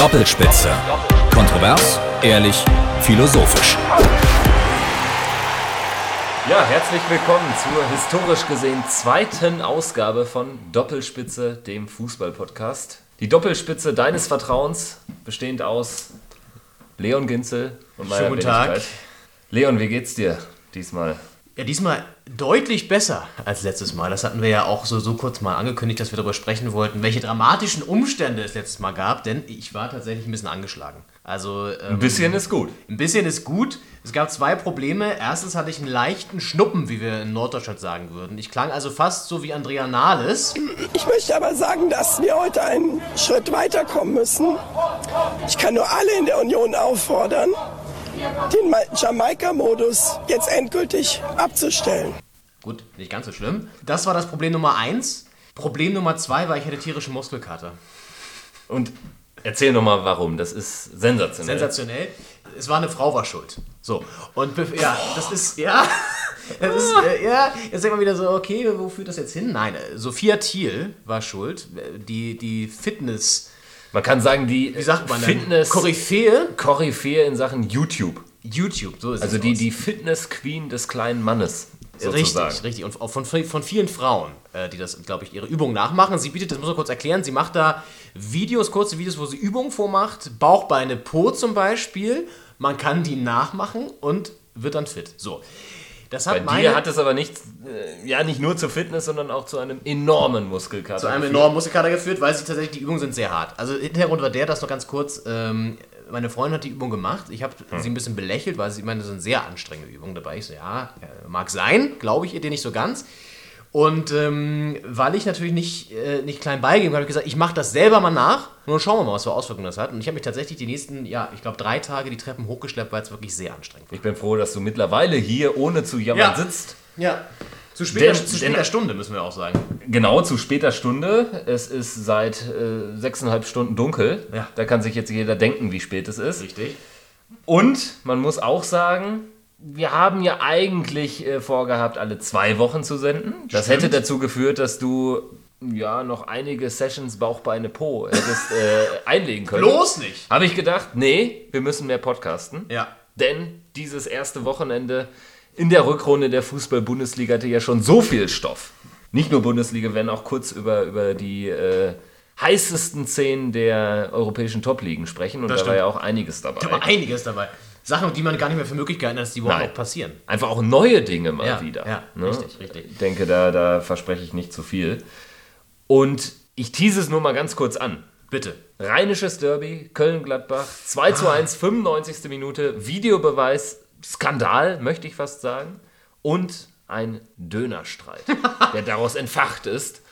Doppelspitze. Kontrovers, ehrlich, philosophisch. Ja, herzlich willkommen zur historisch gesehen zweiten Ausgabe von Doppelspitze, dem Fußball-Podcast. Die Doppelspitze deines Vertrauens, bestehend aus Leon Ginzel und meiner Schönen guten Tag. Leon, wie geht's dir diesmal? Ja, diesmal deutlich besser als letztes Mal. Das hatten wir ja auch so, so kurz mal angekündigt, dass wir darüber sprechen wollten, welche dramatischen Umstände es letztes Mal gab, denn ich war tatsächlich ein bisschen angeschlagen. Also ähm, Ein bisschen ist gut. ein bisschen ist gut. Es gab zwei Probleme. Erstens hatte ich einen leichten Schnuppen, wie wir in Norddeutschland sagen würden. Ich klang also fast so wie Andrea Nahles. Ich möchte aber sagen, dass wir heute einen Schritt weiterkommen müssen. Ich kann nur alle in der Union auffordern, den Ma- Jamaika-Modus jetzt endgültig abzustellen. Gut, nicht ganz so schlimm. Das war das Problem Nummer eins. Problem Nummer zwei war, ich hatte tierische Muskelkater. Und erzähl nochmal warum, das ist sensationell. Sensationell. Es war eine Frau war schuld. So. Und ja, das ist, ja. Das ist, äh, ja, jetzt denkt man wieder so, okay, wo führt das jetzt hin? Nein, äh, Sophia Thiel war schuld. Äh, Die, die Fitness, Man kann sagen, die wie sagt man denn? Fitness Koryphäe? Koryphäe in Sachen YouTube. YouTube, so ist Also es. die, aus. die Fitness-Queen des kleinen Mannes. Richtig, Sozusagen. richtig. Und auch von, von vielen Frauen, äh, die das, glaube ich, ihre Übungen nachmachen. Sie bietet, das muss man kurz erklären, sie macht da Videos, kurze Videos, wo sie Übungen vormacht. Bauch, Beine, Po zum Beispiel. Man kann die nachmachen und wird dann fit. So. Das hat Bei meine, dir hat es aber nicht, äh, ja, nicht nur zur Fitness, sondern auch zu einem enormen Muskelkater. zu einem geführt. enormen Muskelkater geführt, weil sie tatsächlich, die Übungen sind sehr hart. Also Hintergrund war der, das noch ganz kurz, ähm, meine Freundin hat die Übung gemacht. Ich habe Hm. sie ein bisschen belächelt, weil sie meinte, das sind sehr anstrengende Übungen dabei. Ich so, ja, äh, mag sein, glaube ich ihr dir nicht so ganz. Und ähm, weil ich natürlich nicht, äh, nicht klein beigeben habe ich gesagt, ich mache das selber mal nach und dann schauen wir mal, was für Auswirkungen das hat. Und ich habe mich tatsächlich die nächsten, ja, ich glaube drei Tage die Treppen hochgeschleppt, weil es wirklich sehr anstrengend war. Ich bin froh, dass du mittlerweile hier ohne zu jammern Ja. sitzt. Ja. Zu später, Denn- zu später denn- Stunde müssen wir auch sagen. Genau, zu später Stunde. Es ist seit äh, sechseinhalb Stunden dunkel. Ja. Da kann sich jetzt jeder denken, wie spät es ist. Richtig. Und man muss auch sagen, wir haben ja eigentlich äh, vorgehabt, alle zwei Wochen zu senden. Das Stimmt. hätte dazu geführt, dass du ja noch einige Sessions Bauch, Beine, Po hättest äh, einlegen können. Bloß nicht! Habe ich gedacht, nee, wir müssen mehr podcasten. Ja. Denn dieses erste Wochenende in der Rückrunde der Fußball-Bundesliga hatte ja schon so viel Stoff. Nicht nur Bundesliga, werden auch kurz über, über die äh, heißesten Szenen der europäischen Top-Ligen sprechen. Und Das da war stimmt. ja auch einiges dabei. Da war einiges dabei. Sachen, die man gar nicht mehr für möglich gehalten hat, dass die überhaupt Nein. auch passieren. Einfach auch neue Dinge mal Ja, wieder. ja, richtig, richtig. Ich denke, da, da verspreche ich nicht zu viel. Und ich tease es nur mal ganz kurz an. Bitte. Rheinisches Derby, Köln-Gladbach, 2 zu 1, 95. Minute, Videobeweis, Skandal, möchte ich fast sagen. Und ein Dönerstreit, der daraus entfacht ist.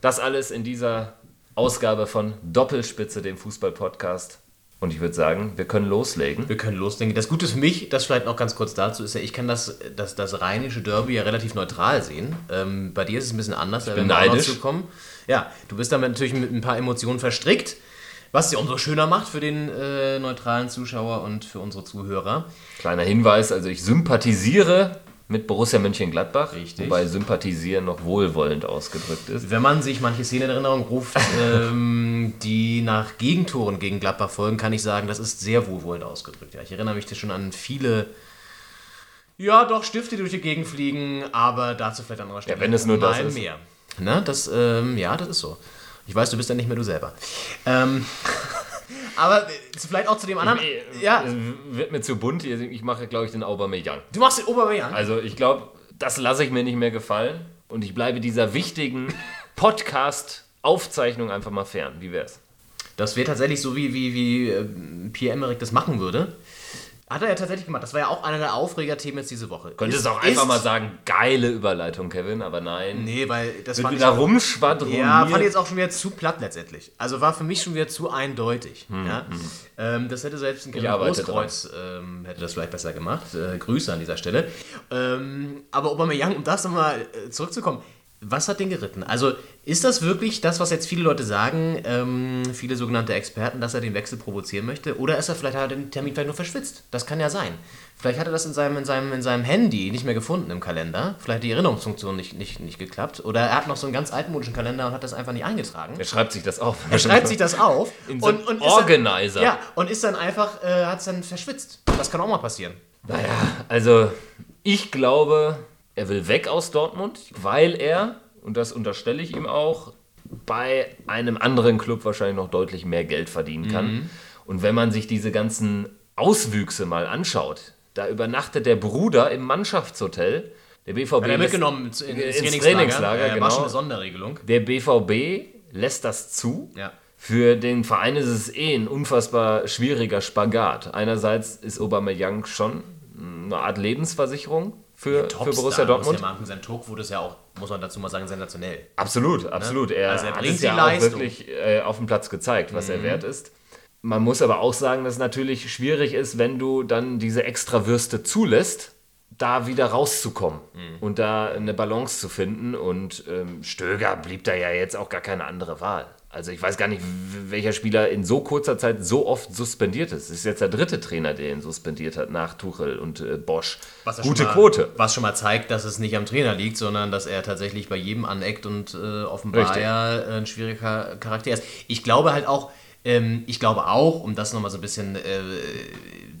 Das alles in dieser Ausgabe von Doppelspitze, dem Fußball-Podcast. Und ich würde sagen, wir können loslegen. Wir können loslegen. Das Gute für mich, das vielleicht noch ganz kurz dazu, ist ja, ich kann das, das, das rheinische Derby ja relativ neutral sehen. Ähm, bei dir ist es ein bisschen anders, da bin werden wir auch noch kommen. Ja, du bist damit natürlich mit ein paar Emotionen verstrickt, was ja umso schöner macht für den äh, neutralen Zuschauer und für unsere Zuhörer. Kleiner Hinweis, also ich sympathisiere mit Borussia Mönchengladbach, Richtig. wobei sympathisieren noch wohlwollend ausgedrückt ist. Wenn man sich manche Szenen in Erinnerung ruft, ähm, die nach Gegentoren gegen Gladbach folgen, kann ich sagen, das ist sehr wohlwollend ausgedrückt. Ja, ich erinnere mich da schon an viele, ja doch, Stifte, die durch die Gegend fliegen, aber dazu vielleicht an anderer Stelle. Ja, wenn es nur das ist. mehr. Ne, das, ähm, ja, das ist so. Ich weiß, du bist ja nicht mehr du selber. Ähm, aber äh, vielleicht auch zu dem anderen. Ja, Es wird mir zu bunt. Ich mache, glaube ich, den Aubameyang. du machst den Oberbayern. Also ich glaube, das lasse ich mir nicht mehr gefallen. Und ich bleibe dieser wichtigen Podcast-Aufzeichnung einfach mal fern. Wie wär's? Das wäre tatsächlich so, wie, wie, wie ähm, Pierre-Emerick das machen würde. Hat er ja tatsächlich gemacht. Das war ja auch einer der Aufregerthemen jetzt diese Woche. Könntest Ist- auch einfach mal sagen, geile Überleitung, Kevin, aber nein. Nee, weil das ich, wieder rumschwadroniert. ja, fand ich jetzt auch schon wieder zu platt letztendlich. Also war für mich schon wieder zu eindeutig. ja? Ähm, das hätte selbst ein Kevin Großkreuz ähm, hätte das vielleicht besser gemacht. Äh, Grüße an dieser Stelle. Ähm, aber Aubameyang, um das nochmal äh, zurückzukommen, Was hat den geritten? Also ist das wirklich das, was jetzt viele Leute sagen, ähm, viele sogenannte Experten, dass er den Wechsel provozieren möchte? Oder ist er vielleicht hat er den Termin vielleicht nur verschwitzt? Das kann ja sein. Vielleicht hat er das in seinem, in seinem, in seinem Handy nicht mehr gefunden im Kalender. Vielleicht hat die Erinnerungsfunktion nicht, nicht, nicht geklappt. Oder er hat noch so einen ganz altmodischen Kalender und hat das einfach nicht eingetragen. Er schreibt sich das auf. Er schreibt sich das auf In so ist dann- Organizer. ja, und ist dann einfach, äh, hat es dann verschwitzt. Das kann auch mal passieren. Naja, also ich glaube, er will weg aus Dortmund, weil er, und das unterstelle ich ihm auch, bei einem anderen Club wahrscheinlich noch deutlich mehr Geld verdienen kann. Mhm. Und wenn man sich diese ganzen Auswüchse mal anschaut, da übernachtet der Bruder im Mannschaftshotel. Der BVB er lässt- mitgenommen ins, ins, ins Trainingslager. Ja, genau. War schon eine Sonderregelung. Der BVB lässt das zu. Ja. Für den Verein ist es eh ein unfassbar schwieriger Spagat. Einerseits ist Aubameyang schon eine Art Lebensversicherung für, für Topstar, Borussia Dortmund. Ja. Sein Talk wurde es ja auch, muss man dazu mal sagen, sensationell. Absolut, absolut. Er, Also er hat bringt es ja auch Leistung. wirklich äh, auf dem Platz gezeigt, was er wert ist. Man muss aber auch sagen, dass es natürlich schwierig ist, wenn du dann diese Extrawürste zulässt, da wieder rauszukommen und da eine Balance zu finden. Und ähm, Stöger blieb da ja jetzt auch gar keine andere Wahl. Also ich weiß gar nicht, welcher Spieler in so kurzer Zeit so oft suspendiert ist. Es ist jetzt der dritte Trainer, der ihn suspendiert hat, nach Tuchel und äh, Bosch. Gute mal, Quote. Was schon mal zeigt, dass es nicht am Trainer liegt, sondern dass er tatsächlich bei jedem aneckt und äh, offenbar Richtig. ja äh, ein schwieriger Charakter ist. Ich glaube halt auch, ähm, ich glaube auch, um das nochmal so ein bisschen, äh,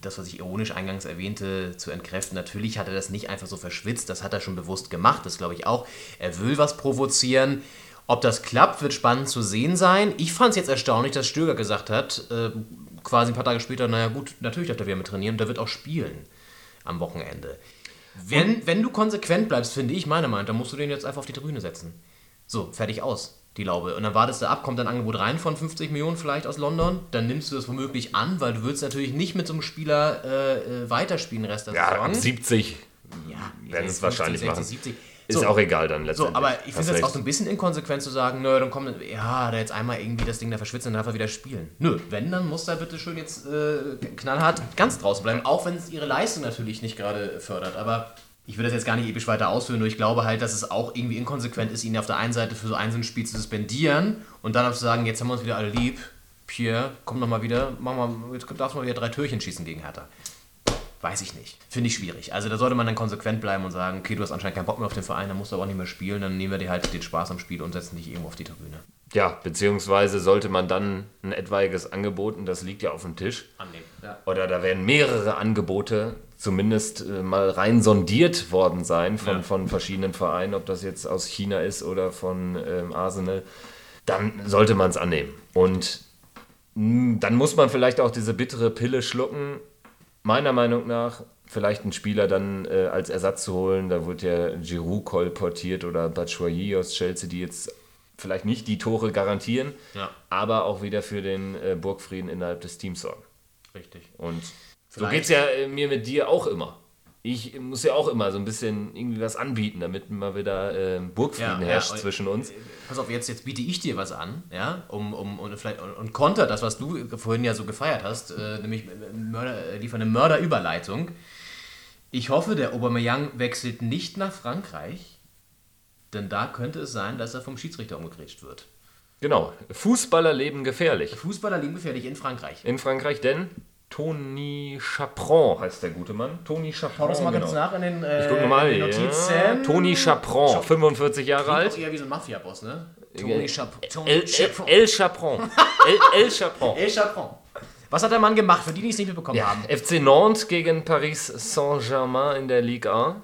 das, was ich ironisch eingangs erwähnte, zu entkräften, natürlich hat er das nicht einfach so verschwitzt, das hat er schon bewusst gemacht, das glaube ich auch. Er will was provozieren. Ob das klappt, wird spannend zu sehen sein. Ich fand es jetzt erstaunlich, dass Stöger gesagt hat, äh, quasi ein paar Tage später, naja gut, natürlich darf er wieder mit trainieren und der wird auch spielen am Wochenende. Wenn, wenn du konsequent bleibst, finde ich, meine Meinung, dann musst du den jetzt einfach auf die Tribüne setzen. So, fertig aus, die Laube. Und dann wartest du ab, kommt ein Angebot rein von 50 Millionen vielleicht aus London, dann nimmst du das womöglich an, weil du willst natürlich nicht mit so einem Spieler äh, weiterspielen Rest der Ja, Saison. ab 70 ja, werden es 50, wahrscheinlich 60, machen. 70. Ist So. auch egal dann So, letztendlich. aber ich finde es auch so ein bisschen inkonsequent zu sagen, nö, dann kommt, ja, der jetzt einmal irgendwie das Ding da verschwitzt, dann darf er wieder spielen. Nö, wenn, dann muss da bitte schön jetzt äh, knallhart ganz draußen bleiben, auch wenn es ihre Leistung natürlich nicht gerade fördert. Aber ich will das jetzt gar nicht episch weiter ausführen, nur ich glaube halt, dass es auch irgendwie inkonsequent ist, ihn auf der einen Seite für so ein so Spiel zu suspendieren und dann auch zu sagen, jetzt haben wir uns wieder alle lieb. Pierre, komm doch mal wieder, mach mal, jetzt darfst du mal wieder drei Türchen schießen gegen Hertha. Weiß ich nicht. Finde ich schwierig. Also da sollte man dann konsequent bleiben und sagen, okay, du hast anscheinend keinen Bock mehr auf den Verein, dann musst du aber auch nicht mehr spielen, dann nehmen wir dir halt den Spaß am Spiel und setzen dich irgendwo auf die Tribüne. Ja, beziehungsweise sollte man dann ein etwaiges Angebot, und das liegt ja auf dem Tisch, Annehmen. Ja. oder da werden mehrere Angebote zumindest äh, mal rein sondiert worden sein von, Ja. von verschiedenen Vereinen, ob das jetzt aus China ist oder von ähm, Arsenal, dann sollte man es annehmen. Und mh, dann muss man vielleicht auch diese bittere Pille schlucken, meiner Meinung nach, vielleicht einen Spieler dann äh, als Ersatz zu holen. Da wird ja Giroud kolportiert oder Batshuayi aus Chelsea, die jetzt vielleicht nicht die Tore garantieren, Ja. aber auch wieder für den äh, Burgfrieden innerhalb des Teams sorgen. Richtig. Und so Vielleicht- geht es ja äh, mir mit dir auch immer. Ich muss ja auch immer so ein bisschen irgendwie was anbieten, damit mal wieder äh, Burgfrieden Ja, herrscht ja, und- zwischen uns. Pass auf, jetzt, jetzt biete ich dir was an, ja, um, um und vielleicht und, und konter das, was du vorhin ja so gefeiert hast, äh, nämlich Mörder, äh, liefern eine Mörderüberleitung. Ich hoffe, der Aubameyang wechselt nicht nach Frankreich, denn da könnte es sein, dass er vom Schiedsrichter umgegrätscht wird. Genau, Fußballer leben gefährlich. Fußballer liegen gefährlich in Frankreich. In Frankreich, denn Toni Chaperon heißt der gute Mann. Toni Chaperon. Schau das mal genau. ganz nach in den, äh, Ich guck nochmal. in den Ja. Notizen. Toni Chaperon, 45 Jahre Klingt auch alt. eher wie so ein Mafia-Boss, ne? Tony Chap Tony El, El, Chaperon. El Chaperon. El, El Chaperon. El Chaperon. Was hat der Mann gemacht, für die, die es nicht mitbekommen Ja, haben? FC Nantes gegen Paris Saint-Germain in der Ligue 1.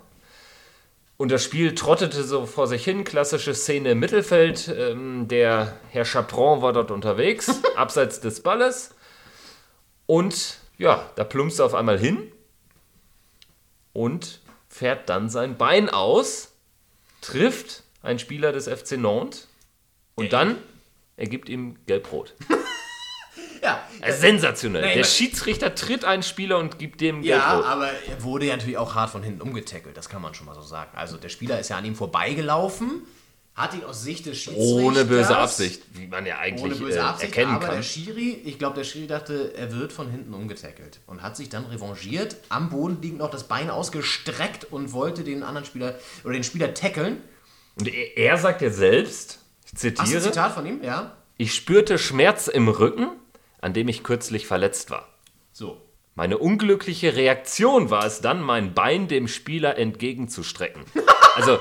Und das Spiel trottete so vor sich hin, klassische Szene im Mittelfeld. Ähm, der Herr Chaperon war dort unterwegs, abseits des Balles. Und ja, da plumpst er auf einmal hin und fährt dann sein Bein aus, trifft einen Spieler des FC Nantes und dann ergibt ihm Gelb-Rot. Ja, sensationell. Nein, der Schiedsrichter tritt einen Spieler und gibt dem Ja, Gelb-Rot. aber er wurde ja natürlich auch hart von hinten umgetackelt, das kann man schon mal so sagen. Also der Spieler ist ja an ihm vorbeigelaufen, hat ihn aus Sicht des Schiedsrichters... Ohne böse Absicht, wie man ja Ohne eigentlich böse äh, Absicht, erkennen aber kann. der Schiri, ich glaube, der Schiri dachte, er wird von hinten umgetackelt und hat sich dann revanchiert, am Boden liegend noch das Bein ausgestreckt und wollte den anderen Spieler oder den Spieler tackeln. Und er, er sagt ja selbst, ich Hast du ein zitiere, Zitat von ihm? Ja. ich spürte Schmerz im Rücken, an dem ich kürzlich verletzt war. So. Meine unglückliche Reaktion war es dann, mein Bein dem Spieler entgegenzustrecken. Also,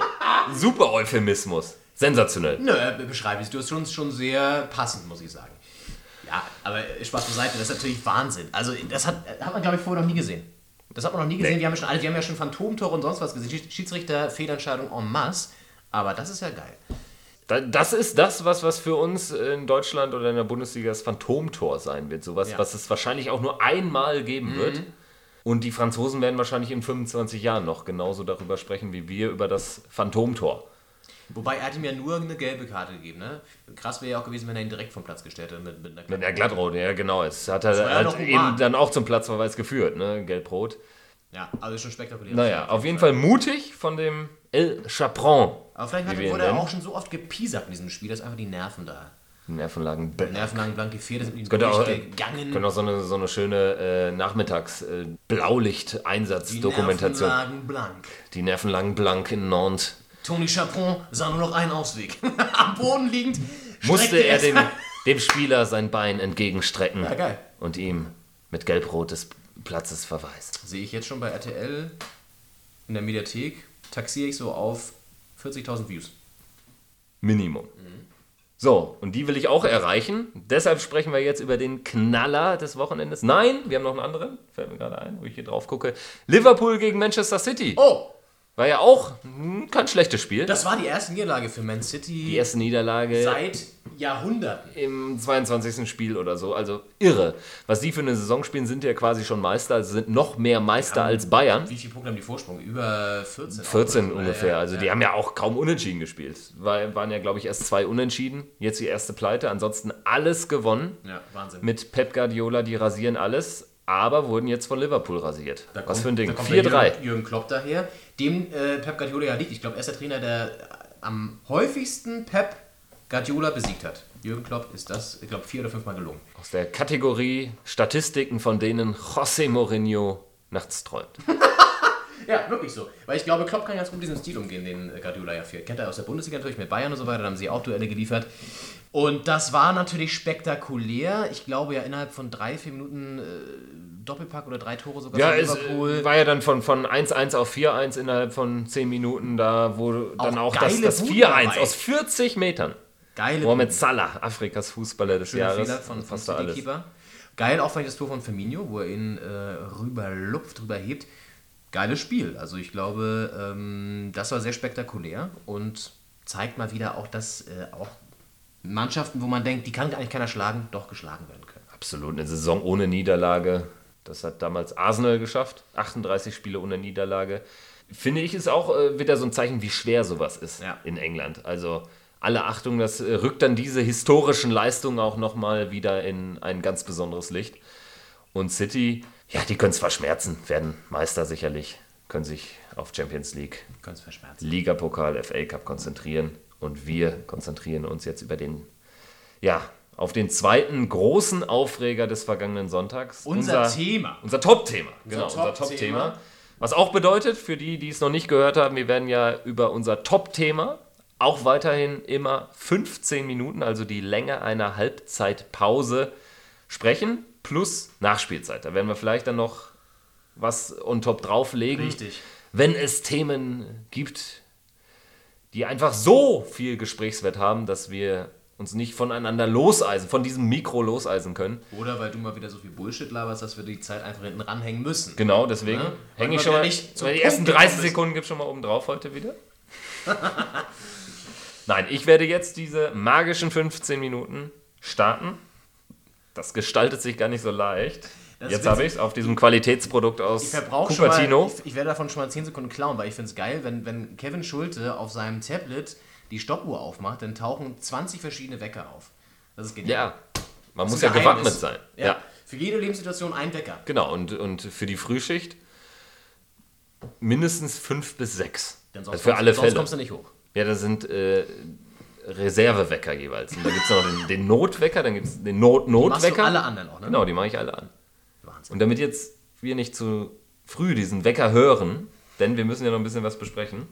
super Euphemismus. Sensationell. Nö, äh, beschreibe ich. Du hast schon, schon sehr passend, muss ich sagen. Ja, aber äh, Spaß beiseite, das ist natürlich Wahnsinn. Also, das hat, hat man, glaube ich, vorher noch nie gesehen. Das hat man noch nie gesehen. Nee. Wir haben ja schon, alle- wir haben ja schon Phantomtore und sonst was gesehen. Schieds- Schiedsrichter, Fehlentscheidung en masse. Aber das ist ja geil. Da- Das ist das, was, was für uns in Deutschland oder in der Bundesliga das Phantomtor sein wird. Sowas, Ja. was es wahrscheinlich auch nur einmal geben wird. Und die Franzosen werden wahrscheinlich in 25 Jahren noch genauso darüber sprechen wie wir über das Phantomtor. Wobei er hat ihm ja nur eine gelbe Karte gegeben. Ne? Krass wäre ja auch gewesen, wenn er ihn direkt vom Platz gestellt hätte mit, mit einer Mit der Glattrot, ja genau. Es hat er halt eben dann auch zum Platzverweis geführt, ne? Gelb-Rot. Ja, also schon spektakulär. Naja, auf jeden Fall mutig von dem El Chaperon. Aber vielleicht hat, wurde er auch schon so oft gepiesackt in diesem Spiel, dass einfach die Nerven da. Die Nervenlagen. Die Nerven lagen blank gefehlt, sind ihm durchgegangen. könnte auch so eine, so eine schöne äh, Nachmittags-Blaulicht-Einsatz-Dokumentation. Die Nerven lagen blank. Die Nerven lagen blank in Nantes. Tony Chaperon sah nur noch einen Ausweg. Am Boden liegend. Musste er dem, dem Spieler sein Bein entgegenstrecken Ja, und ihm mit Gelb-Rot des Platzes verweist. Sehe ich jetzt schon bei RTL in der Mediathek, taxiere ich so auf 40.000 Views. Minimum. So, und die will ich auch erreichen. Deshalb sprechen wir jetzt über den Knaller des Wochenendes. Nein, wir haben noch einen anderen, fällt mir gerade ein, wo ich hier drauf gucke. Liverpool gegen Manchester City. Oh, War ja auch hm, kein schlechtes Spiel. das war die erste Niederlage für Man City die erste Niederlage seit Jahrhunderten. im 22. Spiel oder so. Also irre. Was die für eine Saison spielen, sind ja quasi schon Meister. Also sind noch mehr Meister als Bayern. Wie viele Punkte haben die Vorsprung? Über 14. 14 auch, oder? ungefähr. Ja, Also ja. die haben ja auch kaum unentschieden gespielt. War, waren ja, glaube ich, erst zwei Unentschieden. Jetzt die erste Pleite. Ansonsten alles gewonnen. Ja, Wahnsinn. Mit Pep Guardiola, die rasieren alles. Aber wurden jetzt von Liverpool rasiert. Da Was kommt- für ein Ding. da kommt der 4-3. Jürgen, Jürgen Klopp daher, dem äh, Pep Guardiola ja liegt. Ich glaube, er ist der Trainer, der am häufigsten Pep Guardiola besiegt hat. Jürgen Klopp ist das, ich glaube, vier oder fünfmal gelungen. Aus der Kategorie Statistiken, von denen José Mourinho nachts träumt. Ja, wirklich so. Weil ich glaube, Klopp kann ganz gut mit diesem Stil umgehen, den äh, Guardiola ja führt. Kennt er aus der Bundesliga natürlich mit Bayern und so weiter, da haben sie auch Duelle geliefert. Und das war natürlich spektakulär. Ich glaube ja innerhalb von drei, vier Minuten äh, Doppelpack oder drei Tore sogar Ja, es Liverpool. äh, war ja dann von, von 1-1 auf 4-1 innerhalb von 10 Minuten, da wo dann auch das, das Buden 4-1 dabei. aus 40 Metern. Geile Mohamed Salah, Afrikas Fußballer des Schöner Jahres. Fehler von, von alles. City-Keeper. Geil auch vielleicht das Tor von Firmino, wo er ihn äh, rüberlupft, rüberhebt. Geiles Spiel. Also ich glaube, ähm, das war sehr spektakulär und zeigt mal wieder auch, dass äh, auch Mannschaften, wo man denkt, die kann eigentlich keiner schlagen, doch geschlagen werden können. Absolut, eine Saison ohne Niederlage. Das hat damals Arsenal geschafft. 38 Spiele ohne Niederlage. Finde ich, ist auch äh, wieder so ein Zeichen, wie schwer sowas ist Ja. in England. Also alle Achtung, das äh, rückt dann diese historischen Leistungen auch nochmal wieder in ein ganz besonderes Licht. Und City, ja, die können zwar schmerzen, werden Meister sicherlich, können sich auf Champions League, es verschmerzen. Ligapokal, FA Cup konzentrieren. Und wir konzentrieren uns jetzt über den, ja, auf den zweiten großen Aufreger des vergangenen Sonntags. Unser Thema. Unser Top-Thema. Genau, unser Top-Thema. Top-Thema. Was auch bedeutet, für die, die es noch nicht gehört haben, wir werden ja über unser Top-Thema auch weiterhin immer 15 Minuten, also die Länge einer Halbzeitpause, sprechen, plus Nachspielzeit. Da werden wir vielleicht dann noch was on top drauflegen. Richtig. Wenn es Themen gibt, die einfach so viel Gesprächswert haben, dass wir uns nicht voneinander loseisen, von diesem Mikro loseisen können. Oder weil du mal wieder so viel Bullshit laberst, dass wir die Zeit einfach hinten ranhängen müssen. Genau, deswegen Ja, hänge ich schon mal. nicht die Punkt ersten gekommen 30 sind. Sekunden gibt es schon mal oben drauf heute wieder. Nein, ich werde jetzt diese magischen 15 Minuten starten. Das gestaltet sich gar nicht so leicht. Das jetzt habe ich es auf diesem Qualitätsprodukt aus schon mal, Cupertino. ich, ich werde davon schon mal 10 Sekunden klauen, weil ich finde es geil, wenn, wenn Kevin Schulte auf seinem Tablet die Stoppuhr aufmacht, dann tauchen 20 verschiedene Wecker auf. Das ist genial. Ja, man Das muss ja gewappnet sein. Ja. ja. Für jede Lebenssituation ein Wecker. Genau, und, und für die Frühschicht mindestens fünf bis sechs. Also sonst, für kommst, alle sonst Fälle. kommst du nicht hoch. Ja, das sind äh, Reservewecker jeweils. Und da gibt es noch den, den Notwecker, dann gibt es den Not-Notwecker. Machst du alle anderen auch, ne? Genau, die mache ich alle an. Wahnsinn. Und damit jetzt wir nicht zu früh diesen Wecker hören, denn wir müssen ja noch ein bisschen was besprechen,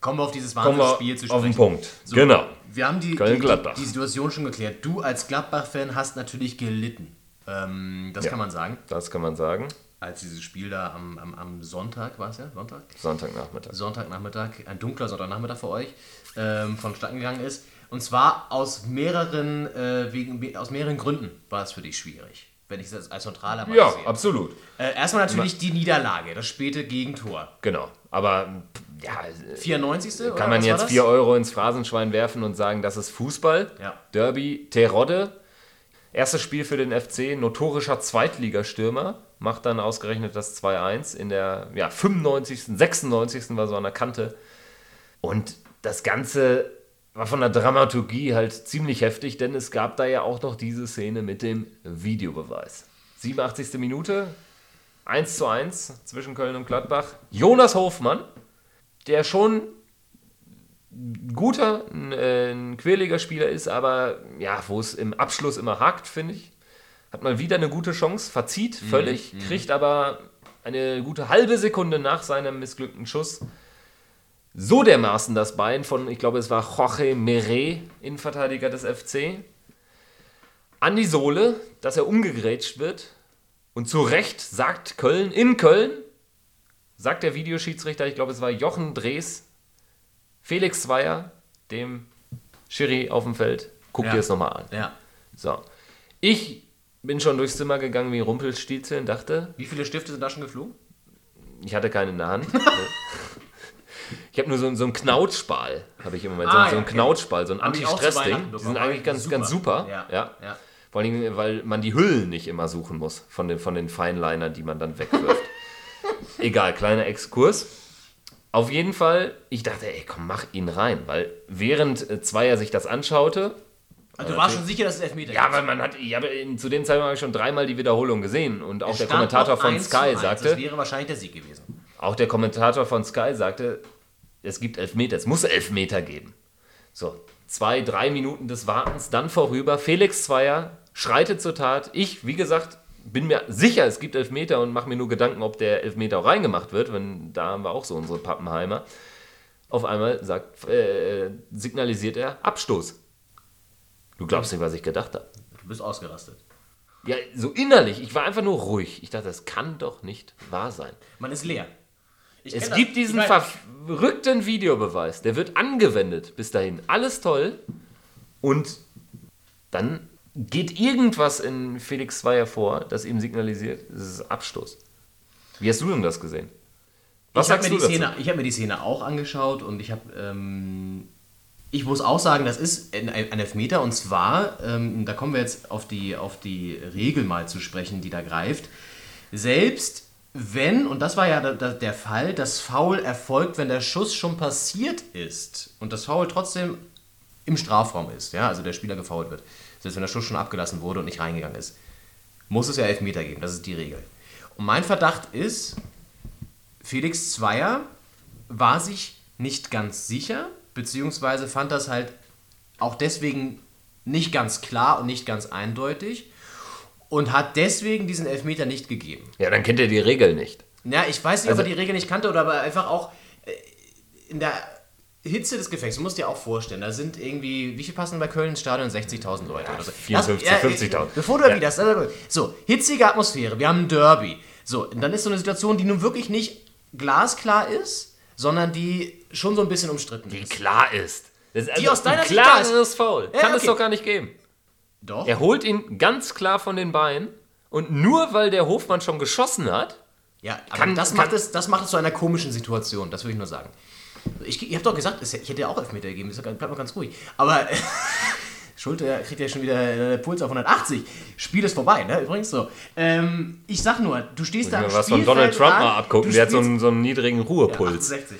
Kommen wir auf dieses Wahnsinnsspiel zu auf den sprechen. Punkt. Genau. Wir haben die, die, die Situation schon geklärt. Du als Gladbach-Fan hast natürlich gelitten. Ähm, das Ja. kann man sagen. Das kann man sagen. Als dieses Spiel da am, am, am Sonntag, war es ja? Sonntag? Sonntagnachmittag. Sonntagnachmittag, ein dunkler Sonntagnachmittag für euch, ähm, vonstatten gegangen ist. Und zwar aus mehreren, äh, wegen, aus mehreren Gründen war es für dich schwierig, wenn ich das als neutraler mal Ja, sehe. absolut. Äh, erstmal natürlich die Niederlage, das späte Gegentor. Genau. Aber ja, 94. oder kann man was jetzt das? 4 Euro ins Phrasenschwein werfen und sagen, das ist Fußball. Ja. Derby, Terodde. Erstes Spiel für den FC, notorischer Zweitligastürmer, macht dann ausgerechnet das 2-1 in der ja, 95., 96. war so an der Kante. Und das Ganze war von der Dramaturgie halt ziemlich heftig, denn es gab da ja auch noch diese Szene mit dem Videobeweis. 87. Minute, 1 zu 1 zwischen Köln und Gladbach. Jonas Hofmann, der schon ein guter, ein, äh, ein quirliger Spieler ist, aber ja, wo es im Abschluss immer hakt, finde ich. Hat mal wieder eine gute Chance, verzieht völlig, kriegt aber eine gute halbe Sekunde nach seinem missglückten Schuss so dermaßen das Bein von, ich glaube, es war Jorge Meret, Innenverteidiger des FC, an die Sohle, dass er umgegrätscht wird. Und zu Recht sagt Köln, in Köln, sagt der Videoschiedsrichter, ich glaube, es war Jochen Drees, Felix Zweier, dem Schiri auf dem Feld, guck Ja. dir das nochmal an. Ja. So. Ich bin schon durchs Zimmer gegangen wie Rumpelstilzchen, dachte, Wie viele Stifte sind da schon geflogen? ich hatte keinen in der Hand. ich habe nur so, so einen Knautschbal, habe ich im Moment. Ah, so, so einen okay. Knautschbal, so ein Anti-Stress-Ding. Die sind eigentlich ganz super. Ganz super. Ja, Ja. ja. Vor allem, weil man die Hüllen nicht immer suchen muss von den, von den Feinlinern, die man dann wegwirft. Egal, kleiner Exkurs. Auf jeden Fall, ich dachte, ey, komm, mach ihn rein, weil während äh, Zweier sich das anschaute, Also du warst schon sicher, dass es Elfmeter ja, weil man hat, ich habe zu dem Zeitpunkt habe ich schon dreimal die Wiederholung gesehen und auch Es der Kommentator von 1 zu Sky 1. sagte, Das wäre wahrscheinlich der Sieg gewesen. auch der Kommentator von Sky sagte, es gibt Elfmeter, es muss Elfmeter geben. So, zwei, drei Minuten des Wartens, dann vorüber. Felix Zweier schreitet zur Tat. Ich, wie gesagt, bin mir sicher, es gibt Elfmeter und mache mir nur Gedanken, ob der Elfmeter auch reingemacht wird, wenn da haben wir auch so unsere Pappenheimer. Auf einmal sagt, äh, signalisiert er Abstoß. Du glaubst nicht, was ich gedacht habe. Du bist ausgerastet. Ja, so innerlich. Ich war einfach nur ruhig. Ich dachte, das kann doch nicht wahr sein. Man ist leer. Ich Es kenn das. gibt diesen Ich mein- verrückten Videobeweis, der wird angewendet bis dahin. Alles toll. Und dann geht irgendwas in Felix Zweier vor, das ihm signalisiert, es ist Abstoß. Wie hast du denn das gesehen? Was ich habe sagst mir, du die dazu? Szene- ich hab mir die Szene auch angeschaut und ich habe. Ähm, ich muss auch sagen, das ist ein, ein Elfmeter und zwar, ähm, da kommen wir jetzt auf die, auf die Regel mal zu sprechen, die da greift. Selbst wenn, und das war ja da, da, der Fall, das Foul erfolgt, wenn der Schuss schon passiert ist und das Foul trotzdem im Strafraum ist, ja, also der Spieler gefoult wird, selbst wenn der Schuss schon abgelassen wurde und nicht reingegangen ist, muss es ja Elfmeter geben, das ist die Regel. Und mein Verdacht ist, Felix Zweier war sich nicht ganz sicher, beziehungsweise fand das halt auch deswegen nicht ganz klar und nicht ganz eindeutig und hat deswegen diesen Elfmeter nicht gegeben. Ja, dann kennt er die Regel nicht. Ja, ich weiß nicht, Also- ob er die Regel nicht kannte oder aber einfach auch äh, in der Hitze des Gefechts. Du musst dir auch vorstellen, da sind irgendwie, wie viel passen bei Köln ins Stadion? 60.000 Leute oder so. 54, Das- 50.000. Bevor du Ja. erwiderst, also, so, hitzige Atmosphäre, wir haben ein Derby. So, und dann ist so eine Situation, die nun wirklich nicht glasklar ist, sondern die schon so ein bisschen umstritten Die ist. klar ist. Ist Die aus deiner ein Sicht klar ist. Foul. Ja, Kann es okay. doch gar nicht geben. Doch. Er holt ihn ganz klar von den Beinen und nur weil der Hofmann schon geschossen hat, Ja, aber Kann- das, kann- macht es, das macht es zu einer komischen Situation, das will ich nur sagen. Ich, ich habe doch gesagt, es- ich hätte ja auch Elfmeter gegeben, ist ja- bleib mal ganz ruhig. Aber Schulte kriegt ja schon wieder äh, Puls auf 180. Spiel ist vorbei, ne? Übrigens so. Ähm, ich sag nur, du stehst da am Mal was von Donald Trump an, mal abgucken. Der hat so einen, so einen niedrigen ja, Ruhepuls. 68.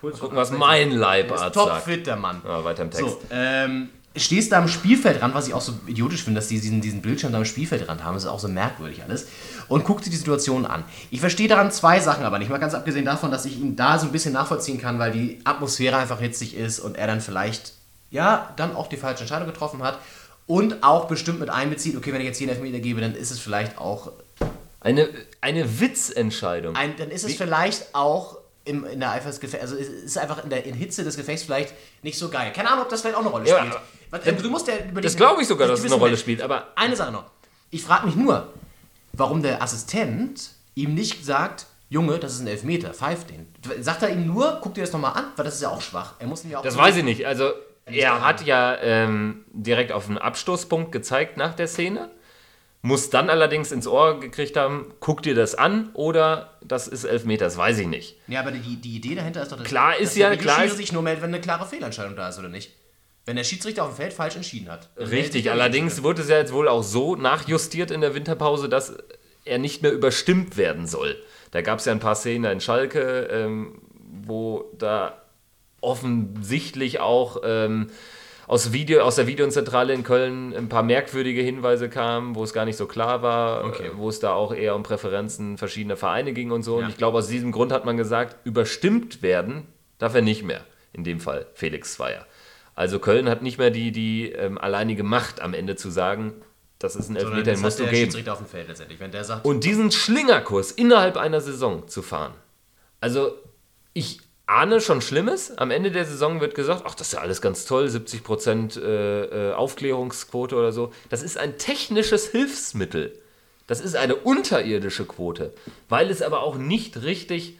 Gucken, was mein Leibarzt sagt. topfit, der Mann. Ja, weiter im Text. So, ähm, stehst da am Spielfeldrand, was ich auch so idiotisch finde, dass die diesen, diesen Bildschirm da am Spielfeldrand haben, das ist auch so merkwürdig alles, und guckt dir die Situation an. Ich verstehe daran zwei Sachen aber nicht, mal ganz abgesehen davon, dass ich ihn da so ein bisschen nachvollziehen kann, weil die Atmosphäre einfach hitzig ist und er dann vielleicht, ja, dann auch die falsche Entscheidung getroffen hat und auch bestimmt mit einbezieht, okay, wenn ich jetzt hier einen Elfmeter gebe, dann ist es vielleicht auch, Eine, eine Witzentscheidung. ein, dann ist es vielleicht auch im, in der Eifer des Gefechts, also es ist einfach in der in Hitze des Gefechts vielleicht nicht so geil. Keine Ahnung, ob das vielleicht auch eine Rolle Ja, spielt. Was, äh, du musst ja über Das glaube ich sogar, dass es eine Rolle spielt, aber Eine Sache noch. Ich frage mich nur, warum der Assistent ihm nicht sagt, Junge, das ist ein Elfmeter, pfeif den. Sagt er ihm nur, guck dir das nochmal an, weil das ist ja auch schwach. Er muss ihm ja auch Das weiß ich nicht. Also, er hat ja ähm, direkt auf einen Abstoßpunkt gezeigt nach der Szene. Muss dann allerdings ins Ohr gekriegt haben, guck dir das an oder das ist Elfmeter, das weiß ich nicht. Ja, aber die, die Idee dahinter ist doch, dass, Klar ist dass ja- der klar ist- sich nur meldet, wenn eine klare Fehlentscheidung da ist, oder nicht? Wenn der Schiedsrichter auf dem Feld falsch entschieden hat. Richtig, allerdings wurde es ja jetzt wohl auch so nachjustiert in der Winterpause, dass er nicht mehr überstimmt werden soll. Da gab es ja ein paar Szenen in Schalke, ähm, wo da offensichtlich auch ähm, aus, Video, aus der Videozentrale in Köln ein paar merkwürdige Hinweise kamen, wo es gar nicht so klar war, Okay. äh, wo es da auch eher um Präferenzen verschiedener Vereine ging und so. Ja. Und ich glaube, aus diesem Grund hat man gesagt, überstimmt werden darf er nicht mehr. In dem Fall Felix Zweier. Also Köln hat nicht mehr die, die ähm, alleinige Macht am Ende zu sagen, das ist ein Elfmeter, den musst du der geben. Sagt, Und diesen Schlingerkurs innerhalb einer Saison zu fahren. Also, ich ahne schon Schlimmes. Am Ende der Saison wird gesagt, ach, das ist ja alles ganz toll, 70% äh, äh, Aufklärungsquote oder so. Das ist ein technisches Hilfsmittel. Das ist eine unterirdische Quote, weil es aber auch nicht richtig,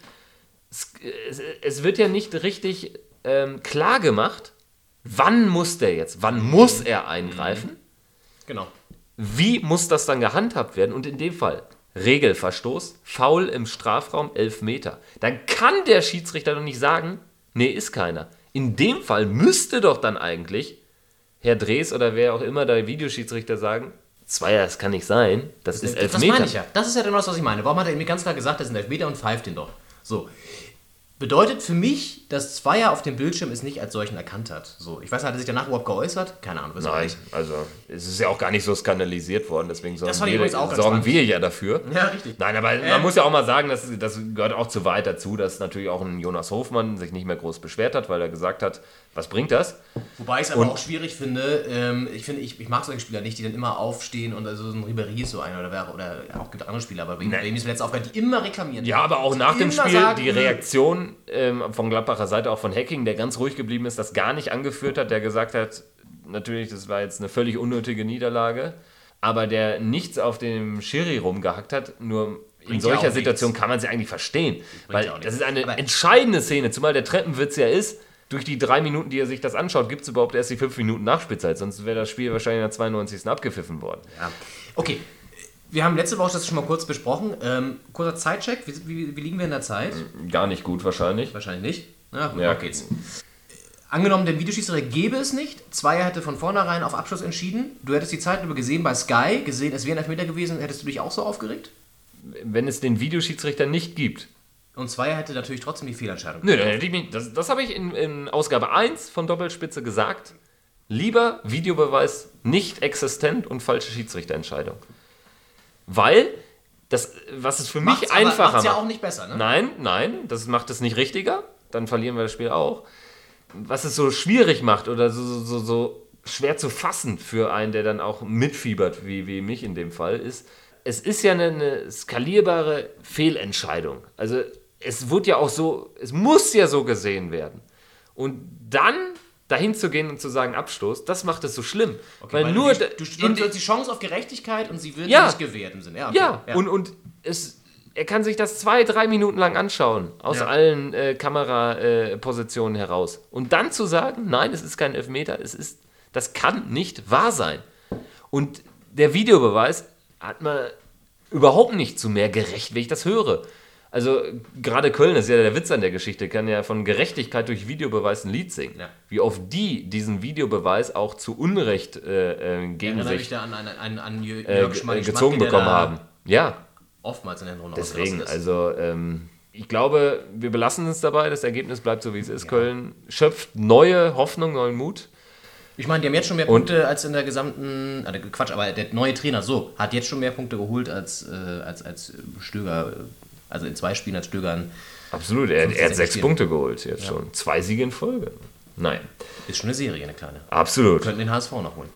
es, es, es wird ja nicht richtig ähm, klar gemacht, wann muss der jetzt, wann muss er eingreifen genau. wie muss das dann gehandhabt werden? Und in dem Fall Regelverstoß, Foul im Strafraum, 11 Meter. Dann kann der Schiedsrichter doch nicht sagen, nee, ist keiner. In dem Fall müsste doch dann eigentlich Herr Drees oder wer auch immer der Videoschiedsrichter sagen, Zweier, das kann nicht sein, das, ist 11 das Meter. meine ich ja. Das ist ja genau das, was ich meine. Warum hat er mir ganz klar gesagt, das ist ein Elfmeter und pfeift den doch? So. Bedeutet für mich, dass Zweier auf dem Bildschirm es nicht als solchen erkannt hat. So, ich weiß nicht, hat er sich danach überhaupt geäußert? Keine Ahnung, Nein, also es ist ja auch gar nicht so skandalisiert worden, deswegen sorgen, wir, sorgen wir ja dafür. Ja, richtig. Nein, aber man muss ja auch mal sagen, das, das gehört auch zu weit dazu, dass natürlich auch ein Jonas Hofmann sich nicht mehr groß beschwert hat, weil er gesagt hat, was bringt das? Wobei ich es aber Und- auch schwierig finde, ähm, ich finde, ich, ich mag solche Spieler nicht, die dann immer aufstehen und also so ein Ribéry ist so einer oder wer, oder auch gibt andere Spieler, aber wegen Nee. nee. ist mir letzte Aufgabe, die immer reklamieren. Ja, aber auch nach dem Spiel sagen, die Reaktion ähm, von Gladbacher Seite, auch von Hacking, der ganz ruhig geblieben ist, das gar nicht angeführt hat, der gesagt hat, natürlich, das war jetzt eine völlig unnötige Niederlage, aber der nichts auf dem Schiri rumgehackt hat, nur in solcher Situation nichts. kann man sie eigentlich verstehen. Weil das ist eine Aber- entscheidende Szene, zumal der Treppenwitz ja ist, durch die drei Minuten, die er sich das anschaut, gibt es überhaupt erst die fünf Minuten Nachspielzeit, sonst wäre das Spiel wahrscheinlich in der 92. abgepfiffen worden. Ja. Okay. Wir haben letzte Woche das schon mal kurz besprochen. Ähm, kurzer Zeitcheck. Wie, wie, wie liegen wir in der Zeit? Gar nicht gut wahrscheinlich. Wahrscheinlich nicht. Na gut, Ja. auf geht's. Angenommen, der Videoschiedsrichter gäbe es nicht, Zweier hätte von vornherein auf Abschluss entschieden. Du hättest die Zeit über gesehen bei Sky, gesehen, es wäre ein Elfmeter gewesen, hättest du dich auch so aufgeregt? Wenn es den Videoschiedsrichter nicht gibt, Und Zweier hätte natürlich trotzdem die Fehlentscheidung. Nö, mich, das, das habe ich in, in Ausgabe 1 von Doppelspitze gesagt. Lieber Videobeweis nicht existent und falsche Schiedsrichterentscheidung. Weil, das, was es für mich Macht's aber- einfacher macht's ja macht. auch nicht besser, ne? Nein, nein, das macht es nicht richtiger. Dann verlieren wir das Spiel auch. Was es so schwierig macht oder so, so, so, so schwer zu fassen für einen, der dann auch mitfiebert, wie, wie mich in dem Fall, ist, es ist ja eine, eine skalierbare Fehlentscheidung. Also es wird ja auch so, es muss ja so gesehen werden. Und dann dahin zu gehen und zu sagen Abstoß, das macht es so schlimm. weil, Weil nur du, du, du hast die Chance auf Gerechtigkeit und sie wird Ja. nicht gewährt im Sinne. Ja, okay. ja, Und, und es, er kann sich das zwei, drei Minuten lang anschauen, aus Ja. allen äh, Kamerapositionen äh, heraus. Und dann zu sagen, nein, es ist kein Elfmeter, es ist, das kann nicht wahr sein. Und der Videobeweis hat mir überhaupt nicht zu mehr gerecht, wenn ich das höre. Also gerade Köln das ist ja der Witz an der Geschichte, kann ja von Gerechtigkeit durch Videobeweis ein Lied singen. Ja. Wie oft die diesen Videobeweis auch zu Unrecht äh, äh, gegen erinnere sich an, an, an, äh, Schmann- gezogen bekommen haben. Ja, Oftmals in der Runde Deswegen, also ähm, ich glaube, wir belassen es dabei. Das Ergebnis bleibt so, wie es ist. Köln schöpft neue Hoffnung, neuen Mut. Ich meine, die haben jetzt schon mehr Punkte als in der gesamten. Äh, Quatsch, aber der neue Trainer so hat jetzt schon mehr Punkte geholt als, äh, als, als Stöger. Also in zwei Spielen als Stöger. ein- Absolut, er, er hat 15, sechs 16. Punkte geholt jetzt schon. Zwei Siege in Folge. Nein, Ist schon eine Serie, eine kleine. absolut. Könnten den HSV noch holen.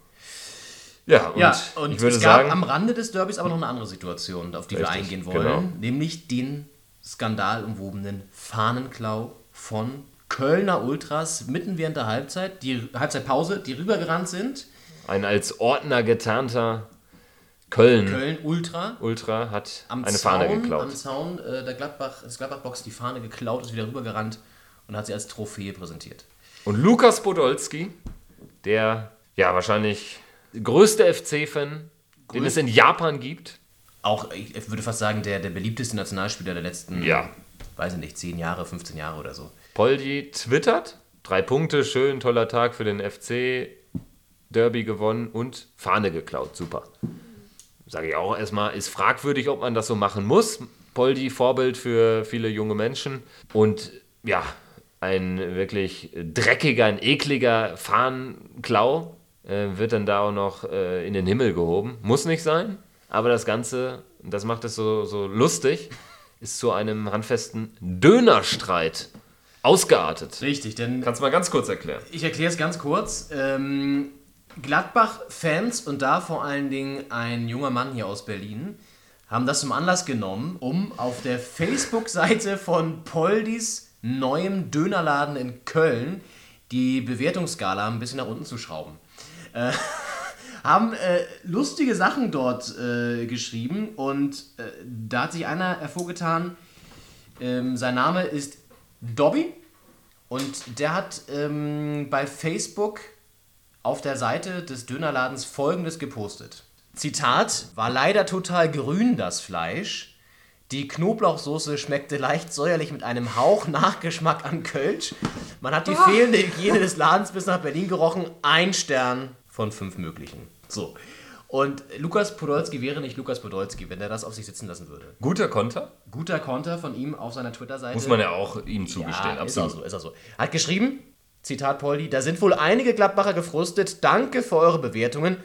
Ja, und, Ja, und ich würde es gab sagen, am Rande des Derbys aber noch eine andere Situation, auf die wir Richtig, eingehen wollen. genau. Nämlich den skandalumwobenen Fahnenklau von Kölner Ultras mitten während der Halbzeit, die Halbzeitpause, die rübergerannt sind. Ein als Ordner getarnter Köln, Köln Ultra Ultra hat am eine Zaun, Fahne geklaut. am Zaun äh, der Gladbach, des Gladbach-Box die Fahne geklaut, ist wieder rübergerannt und hat sie als Trophäe präsentiert. Und Lukas Podolski, der ja wahrscheinlich größte FC-Fan, den es in Japan gibt. Auch, ich würde fast sagen, der, der beliebteste Nationalspieler der letzten, Ja. weiß ich nicht, 10 Jahre, 15 Jahre oder so. Poldi twittert, drei Punkte, schön, toller Tag für den FC, Derby gewonnen und Fahne geklaut, super. Sage ich auch erstmal, ist fragwürdig, ob man das so machen muss. Poldi, Vorbild für viele junge Menschen und ja, ein wirklich dreckiger, ein ekliger Fahnenklau äh, wird dann da auch noch äh, in den Himmel gehoben. Muss nicht sein, aber das Ganze, das macht es so, so lustig, ist zu einem handfesten Dönerstreit ausgeartet. Richtig, denn Kannst du mal ganz kurz erklären? Ich erkläre es ganz kurz. Ähm, Gladbach-Fans und da vor allen Dingen ein junger Mann hier aus Berlin haben das zum Anlass genommen, um auf der Facebook-Seite von Poldis neuem Dönerladen in Köln die Bewertungsskala ein bisschen nach unten zu schrauben. Äh, haben äh, lustige Sachen dort äh, geschrieben und äh, da hat sich einer hervorgetan, ähm, sein Name ist Dobby und der hat ähm, bei Facebook auf der Seite des Dönerladens folgendes gepostet. Zitat, war leider total grün das Fleisch. Die Knoblauchsoße schmeckte leicht säuerlich mit einem Hauch Nachgeschmack an Kölsch. Man hat die fehlende Hygiene des Ladens bis nach Berlin gerochen. Ein Stern von fünf möglichen. So. Und Lukas Podolski wäre nicht Lukas Podolski, wenn er das auf sich sitzen lassen würde. Guter Konter, Guter Konter von ihm auf seiner Twitter-Seite. muss man ja auch ihm zugestehen, Ja, ist auch absolut. so, ist auch so. Hat geschrieben, Zitat Poldi, da sind wohl einige Gladbacher gefrustet. Danke für eure Bewertungen.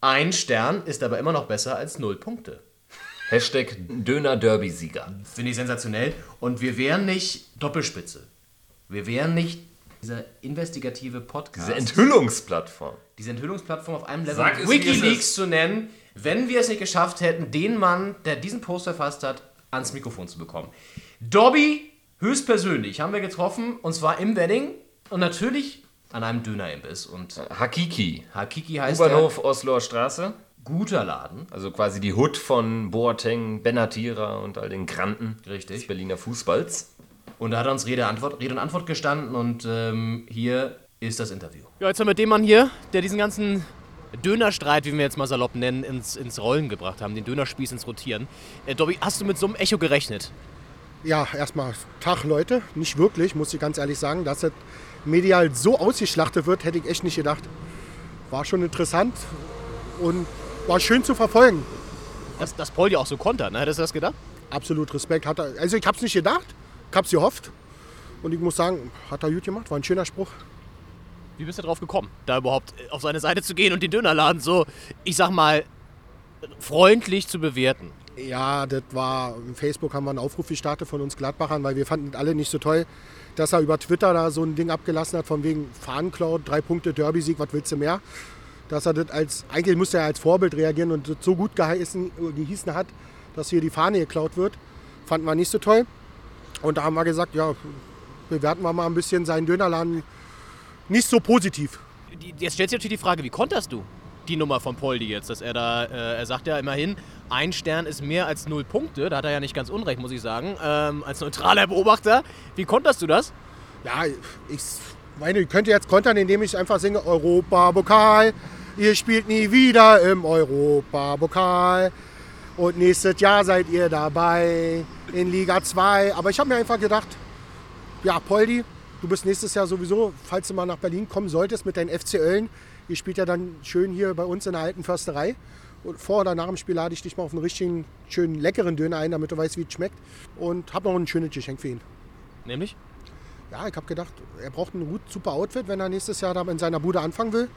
Ein Stern ist aber immer noch besser als null Punkte. Hashtag Döner-Derby-Sieger. Finde ich sensationell. Und wir wären nicht Doppelspitze. Wir wären nicht dieser investigative Podcast. Diese Enthüllungsplattform. diese Enthüllungsplattform auf einem Level Sag Wikileaks zu nennen, wenn wir es nicht geschafft hätten, den Mann, der diesen Post verfasst hat, ans Mikrofon zu bekommen. Dobby, höchstpersönlich, haben wir getroffen, und zwar im Wedding und natürlich an einem Dönerimbiss. Und Hakiki. Hakiki heißt U-Bahnhof Osloer Straße. guter Laden. Also quasi die Hut von Boateng, Benatira und all den Granten Richtig. des Berliner Fußballs. Und da hat er uns Rede, Antwort, Rede und Antwort gestanden und ähm, hier ist das Interview. Ja, jetzt haben wir den Mann hier, der diesen ganzen Dönerstreit, wie wir jetzt mal salopp nennen, ins, ins Rollen gebracht haben, den Dönerspieß ins Rotieren. Äh, Dobby, hast du mit so einem Echo gerechnet? Ja, erstmal Tag, Leute. Nicht wirklich, muss ich ganz ehrlich sagen. Dass das medial so ausgeschlachtet wird, hätte ich echt nicht gedacht. War schon interessant und war schön zu verfolgen. Dass, dass Poldi auch so kontert, ne? Hättest du das gedacht? Absolut Respekt. Hat er, also ich habe es nicht gedacht, ich habe es gehofft. Und ich muss sagen, hat er gut gemacht, war ein schöner Spruch. Wie bist du drauf gekommen, da überhaupt auf seine Seite zu gehen und den Dönerladen so, ich sag mal, freundlich zu bewerten? Ja, das war, im Facebook haben wir einen Aufruf gestartet von uns Gladbachern, weil wir fanden alle nicht so toll, dass er über Twitter da so ein Ding abgelassen hat, von wegen Fahnencloud, drei Punkte Derby-Sieg, was willst du mehr? Dass er das als, eigentlich musste er als Vorbild reagieren und das so gut geheißen, gehießen hat, dass hier die Fahne geklaut wird. Fanden wir nicht so toll. Und da haben wir gesagt, ja, bewerten wir mal ein bisschen seinen Dönerladen nicht so positiv. Jetzt stellt sich natürlich die Frage, wie konterst du die Nummer von Poldi jetzt? Dass er da, äh, er sagt ja immerhin, ein Stern ist mehr als null Punkte. Da hat er ja nicht ganz unrecht, muss ich sagen. Ähm, als neutraler Beobachter, wie konterst du das? Ja, ich meine, ich könnte jetzt kontern, indem ich einfach singe Europapokal. Ihr spielt nie wieder im Europapokal. Und nächstes Jahr seid ihr dabei in Liga 2. Aber ich habe mir einfach gedacht, ja, Poldi, du bist nächstes Jahr sowieso, falls du mal nach Berlin kommen solltest mit deinen FC Ölln. Ihr spielt ja dann schön hier bei uns in der alten Försterei. Und vor oder nach dem Spiel lade ich dich mal auf einen richtigen, schönen, leckeren Döner ein, damit du weißt, wie es schmeckt. Und habe noch ein schönes Geschenk für ihn. Nämlich? Ja, ich habe gedacht, er braucht ein gut, super Outfit, wenn er nächstes Jahr da in seiner Bude anfangen will.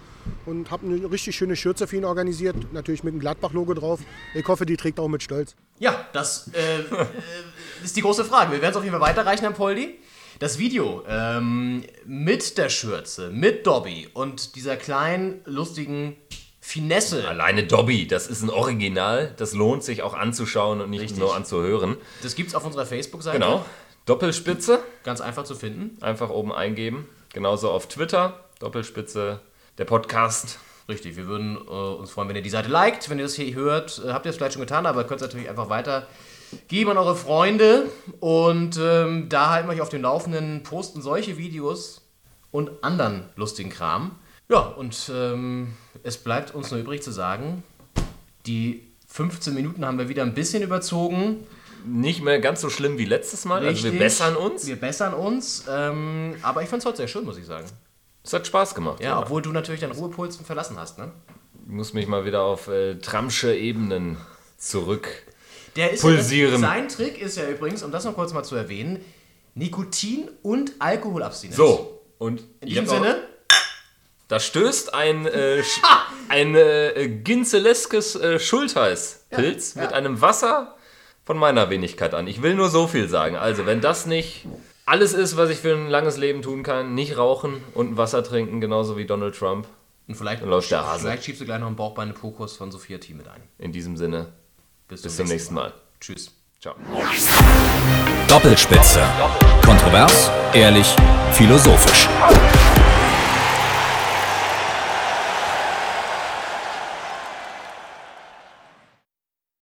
Und habe eine richtig schöne Schürze für ihn organisiert, natürlich mit dem Gladbach-Logo drauf. Ich hoffe, die trägt er auch mit Stolz. Ja, das äh, äh, ist die große Frage. Wir werden es auf jeden Fall weiterreichen an Poldi. Das Video ähm, mit der Schürze, mit Dobby und dieser kleinen, lustigen Finesse. Alleine Dobby, das ist ein Original. Das lohnt sich auch anzuschauen und nicht Richtig. nur anzuhören. Das gibt's auf unserer Facebook-Seite. Genau. Doppelspitze, Ganz einfach zu finden. einfach oben eingeben. Genauso auf Twitter, Doppelspitze, der Podcast. Richtig, wir würden äh, uns freuen, wenn ihr die Seite liked, wenn ihr das hier hört. Äh, habt ihr es vielleicht schon getan, aber könnt es natürlich einfach weiter geben an eure Freunde. Und ähm, da halten wir euch auf dem Laufenden, posten solche Videos und anderen lustigen Kram. Ja, und ähm, es bleibt uns nur übrig zu sagen, die 15 Minuten haben wir wieder ein bisschen überzogen. Nicht mehr ganz so schlimm wie letztes Mal. Also wir Richtig. bessern uns. Wir bessern uns. Ähm, aber ich fand es heute sehr schön, muss ich sagen. Es hat Spaß gemacht. Ja, obwohl du natürlich deinen Ruhepolzen verlassen hast, ne? Ich muss mich mal wieder auf äh, Tramsche Ebenen zurück. Der ist Pulsieren. Ja, sein Trick ist ja übrigens, um das noch kurz mal zu erwähnen, Nikotin und Alkoholabstinenz. So, und In diesem Sinne, Da stößt ein, äh, ein äh, ginzeleskes äh, Schultheißpilz Ja, mit ja. einem Wasser von meiner Wenigkeit an. Ich will nur so viel sagen. Also, wenn das nicht alles ist, was ich für ein langes Leben tun kann, nicht rauchen und ein Wasser trinken, genauso wie Donald Trump. und vielleicht, Dann läuft der Hase. vielleicht schiebst du gleich noch einen Bauchbeine-Pokus von Sophia Team mit ein. In diesem Sinne, Bis, bis zum nächsten Mal. Tschüss. Ciao. Doppelspitze. Kontrovers, ehrlich, philosophisch.